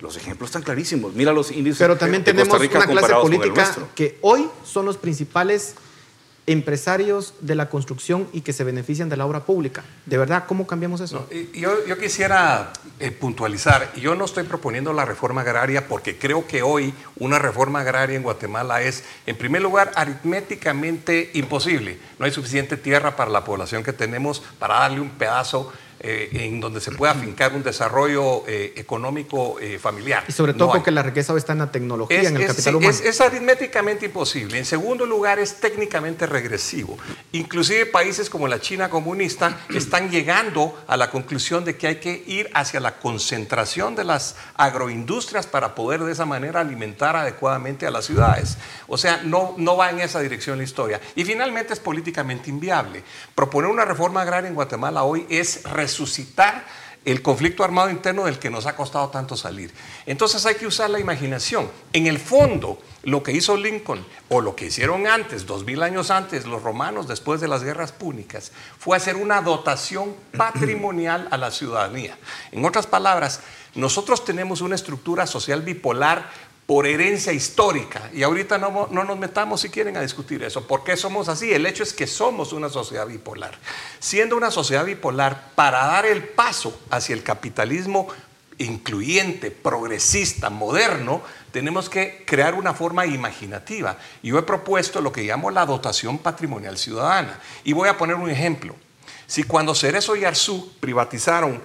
Los ejemplos están clarísimos. Mira los índices Pero también tenemos una clase política que hoy son los principales empresarios de la construcción y que se benefician de la obra pública. ¿De verdad cómo cambiamos eso? yo, quisiera eh, puntualizar, yo no estoy proponiendo la reforma agraria porque creo que hoy una reforma agraria en Guatemala es, en primer lugar, aritméticamente imposible. No hay suficiente tierra para la población que tenemos para darle un pedazo eh, en donde se pueda afincar un desarrollo eh, económico eh, familiar. Y sobre todo porque la riqueza hoy está en la tecnología, en el capital humano. Es, aritméticamente imposible. En segundo lugar, es técnicamente regresivo. Inclusive países como la China comunista están llegando a la conclusión de que hay que ir hacia la concentración de las agroindustrias para poder de esa manera alimentar adecuadamente a las ciudades. O sea, no, no va en esa dirección la historia. Y finalmente es políticamente inviable. Proponer una reforma agraria en Guatemala hoy es resucitar el conflicto armado interno del que nos ha costado tanto salir. Entonces hay que usar la imaginación. En el fondo, lo que hizo Lincoln o lo que hicieron antes, dos mil años antes, los romanos después de las guerras púnicas, fue hacer una dotación patrimonial a la ciudadanía. En otras palabras, nosotros tenemos una estructura social bipolar por herencia histórica. Y ahorita no, nos metamos si quieren a discutir eso. ¿Por qué somos así? El hecho es que somos una sociedad bipolar. Siendo una sociedad bipolar, para dar el paso hacia el capitalismo incluyente, progresista, moderno, tenemos que crear una forma imaginativa. Yo he propuesto lo que llamo la dotación patrimonial ciudadana. Y voy a poner un ejemplo. Si cuando Cerezo y Arzú privatizaron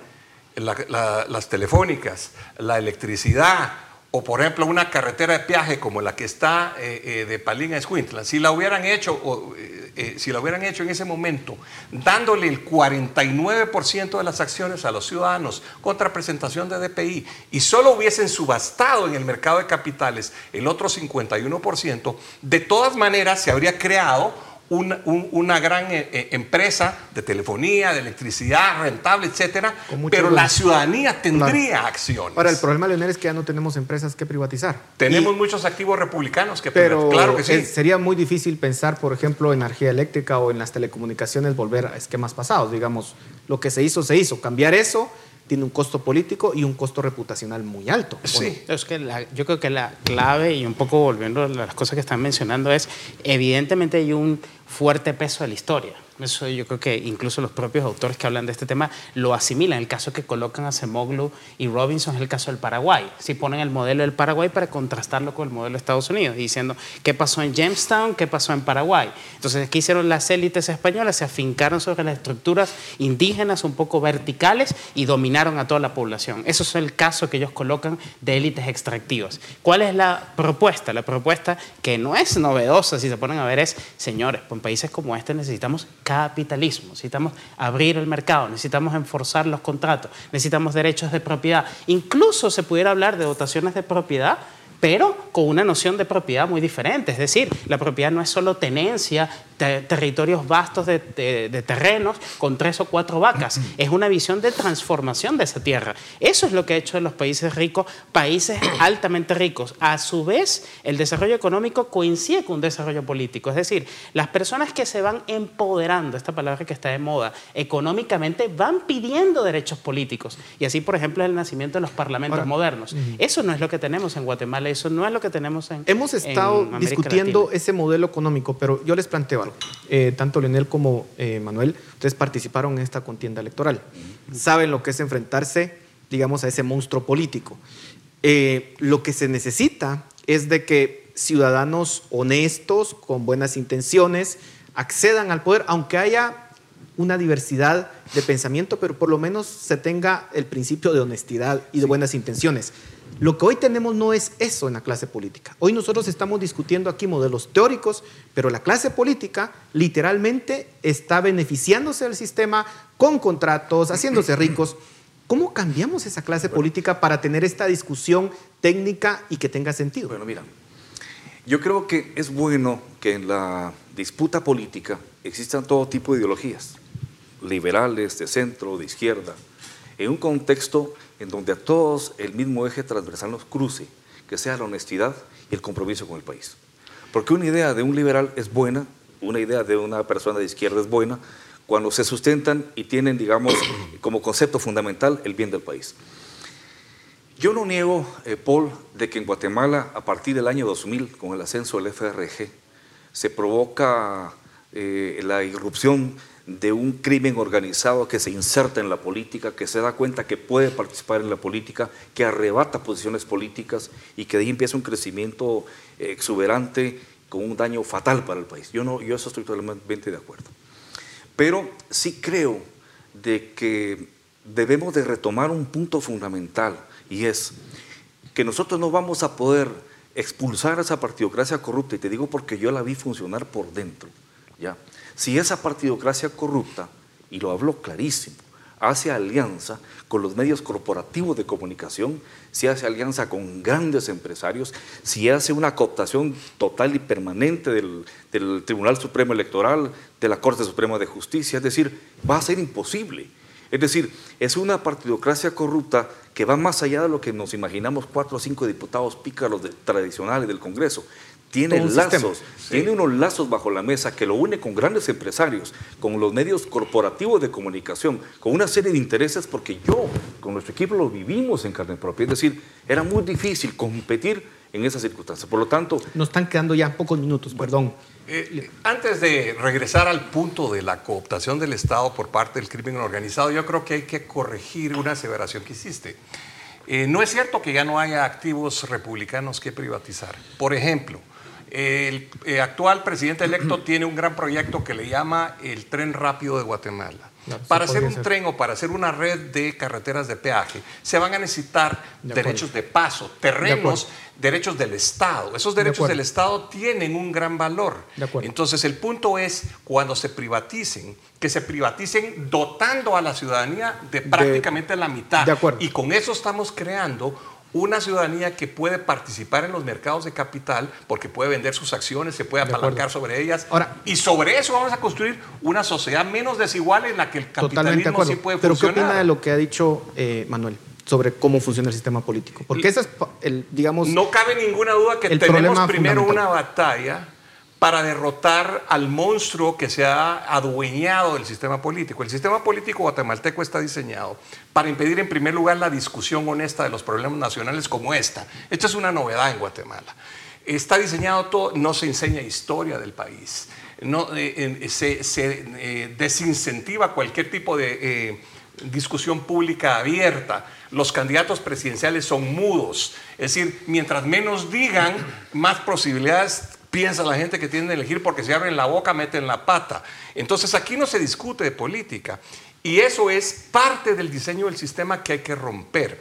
las telefónicas, la electricidad, o por ejemplo una carretera de peaje como la que está eh, eh, de Palín a si la hubieran hecho, eh, si la hubieran hecho en ese momento, dándole el 49% de las acciones a los ciudadanos contra presentación de DPI y solo hubiesen subastado en el mercado de capitales el otro 51%, de todas maneras se habría creado una, una gran eh, eh, empresa de telefonía, de electricidad, rentable, etcétera, pero la ciudadanía tendría acciones. Ahora, el problema, Leonel, es que ya no tenemos empresas que privatizar. Tenemos muchos activos republicanos que pero Claro que sí. sería muy difícil pensar, por ejemplo, en energía eléctrica o en las telecomunicaciones, volver a esquemas pasados. Digamos, lo que se hizo, se hizo. Cambiar eso tiene un costo político y un costo reputacional muy alto. Sí. Es que yo creo que la clave, y un poco volviendo a las cosas que están mencionando, es evidentemente hay un fuerte peso de la historia. Eso yo creo que incluso los propios autores que hablan de este tema lo asimilan. El caso que colocan a Semoglu y Robinson es el caso del Paraguay. Si ponen el modelo del Paraguay para contrastarlo con el modelo de Estados Unidos, diciendo qué pasó en Jamestown, qué pasó en Paraguay. Entonces, ¿qué hicieron las élites españolas? Se afincaron sobre las estructuras indígenas un poco verticales y dominaron a toda la población. Eso es el caso que ellos colocan de élites extractivas. ¿Cuál es la propuesta? La propuesta que no es novedosa, si se ponen a ver, es, señores, en países como este necesitamos capitalismo, necesitamos abrir el mercado, necesitamos enforzar los contratos, necesitamos derechos de propiedad. Incluso se pudiera hablar de dotaciones de propiedad pero con una noción de propiedad muy diferente. Es decir, la propiedad no es solo tenencia, territorios vastos de, terrenos con tres o cuatro vacas. Es una visión de transformación de esa tierra. Eso es lo que ha hecho de los países ricos países altamente ricos. A su vez, el desarrollo económico coincide con un desarrollo político. Es decir, las personas que se van empoderando, esta palabra que está de moda, económicamente van pidiendo derechos políticos. Y así, por ejemplo, es el nacimiento de los parlamentos modernos. Eso no es lo que tenemos en Guatemala, eso no es lo que tenemos en Hemos estado discutiendo ese modelo económico, pero yo les planteo algo. Eh, tanto Leonel como eh, Manuel, ustedes participaron en esta contienda electoral. Saben lo que es enfrentarse, digamos, a ese monstruo político. Eh, lo que se necesita es de que ciudadanos honestos, con buenas intenciones, accedan al poder, aunque haya una diversidad de pensamiento, pero por lo menos se tenga el principio de honestidad y de buenas intenciones. Lo que hoy tenemos no es eso en la clase política. Hoy nosotros estamos discutiendo aquí modelos teóricos, pero la clase política literalmente está beneficiándose del sistema con contratos, haciéndose ricos. ¿Cómo cambiamos esa clase política para tener esta discusión técnica y que tenga sentido? Bueno, mira, yo creo que es bueno que en la disputa política existan todo tipo de ideologías, liberales, de centro, de izquierda, en un contexto en donde a todos el mismo eje transversal nos cruce, que sea la honestidad y el compromiso con el país. Porque una idea de un liberal es buena, una idea de una persona de izquierda es buena, cuando se sustentan y tienen, digamos, como concepto fundamental el bien del país. Yo no niego, eh, Paul, de que en Guatemala, a partir del año 2000, con el ascenso del FRG, se provoca eh, la irrupción de un crimen organizado que se inserta en la política, que se da cuenta que puede participar en la política, que arrebata posiciones políticas y que de ahí empieza un crecimiento exuberante con un daño fatal para el país. Yo, no, yo eso estoy totalmente de acuerdo. Pero sí creo de que debemos de retomar un punto fundamental y es que nosotros no vamos a poder expulsar a esa partidocracia corrupta, y te digo porque yo la vi funcionar por dentro, ¿ya? Si esa partidocracia corrupta, y lo hablo clarísimo, hace alianza con los medios corporativos de comunicación, si hace alianza con grandes empresarios, si hace una cooptación total y permanente del, del, Tribunal Supremo Electoral, de la Corte Suprema de Justicia, es decir, va a ser imposible. Es decir, es una partidocracia corrupta que va más allá de lo que nos imaginamos cuatro o cinco diputados pícaros tradicionales del Congreso tiene lazos, tiene unos lazos bajo la mesa que lo une con grandes empresarios, con los medios corporativos de comunicación, con una serie de intereses, porque yo, con nuestro equipo, lo vivimos en carne propia. Es decir, era muy difícil competir en esas circunstancias. Por lo tanto... Nos están quedando ya pocos minutos, perdón. Eh, antes de regresar al punto de la cooptación del Estado por parte del crimen organizado, yo creo que hay que corregir una aseveración que hiciste. Eh, no es cierto que ya no haya activos republicanos que privatizar. Por ejemplo, el eh, actual presidente electo tiene un gran proyecto que le llama el tren rápido de Guatemala. para hacer un tren o para hacer una red de carreteras de peaje, se van a necesitar derechos de paso, terrenos, derechos del Estado. Esos derechos del Estado tienen un gran valor. Entonces, el punto es, cuando se privaticen, que se privaticen dotando a la ciudadanía de prácticamente la mitad. Y con eso estamos creando una ciudadanía que puede participar en los mercados de capital porque puede vender sus acciones, se puede apalancar sobre ellas. y sobre eso vamos a construir una sociedad menos desigual en la que el capitalismo sí puede Pero funcionar. ¿qué opina de lo que ha dicho eh, Manuel? sobre cómo funciona el sistema político. Porque ese es el, digamos... No cabe ninguna duda que tenemos primero una batalla para derrotar al monstruo que se ha adueñado del sistema político. El sistema político guatemalteco está diseñado para impedir en primer lugar la discusión honesta de los problemas nacionales como esta. Esta es una novedad en Guatemala. Está diseñado todo, no se enseña historia del país, no, eh, se, eh, desincentiva cualquier tipo de eh, discusión pública abierta. Los candidatos presidenciales son mudos, es decir, mientras menos digan, más posibilidades piensa la gente que tiene que elegir porque si abren la boca meten la pata. Entonces aquí no se discute de política y eso es parte del diseño del sistema que hay que romper.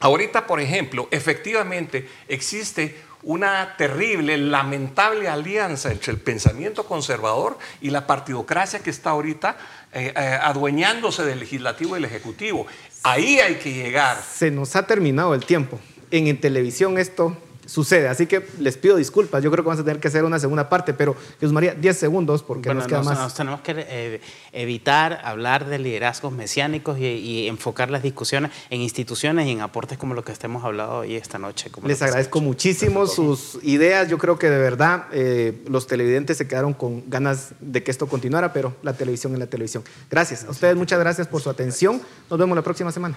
Ahorita, por ejemplo, efectivamente existe una terrible, lamentable alianza entre el pensamiento conservador y la partidocracia que está ahorita eh, eh, adueñándose del legislativo y el ejecutivo. Ahí hay que llegar. Se nos ha terminado el tiempo. En, televisión esto sucede. Así que les pido disculpas. Yo creo que vamos a tener que hacer una segunda parte, pero Jesús María, 10 segundos porque nos queda más. tenemos que eh, evitar hablar de liderazgos mesiánicos y, enfocar las discusiones en instituciones y en aportes como lo que estemos hablando hoy esta noche. les agradezco muchísimo sus ideas. Yo creo que de verdad eh, los televidentes se quedaron con ganas de que esto continuara, pero la televisión es la televisión. Gracias. A ustedes muchas gracias por su atención. Nos vemos la próxima semana.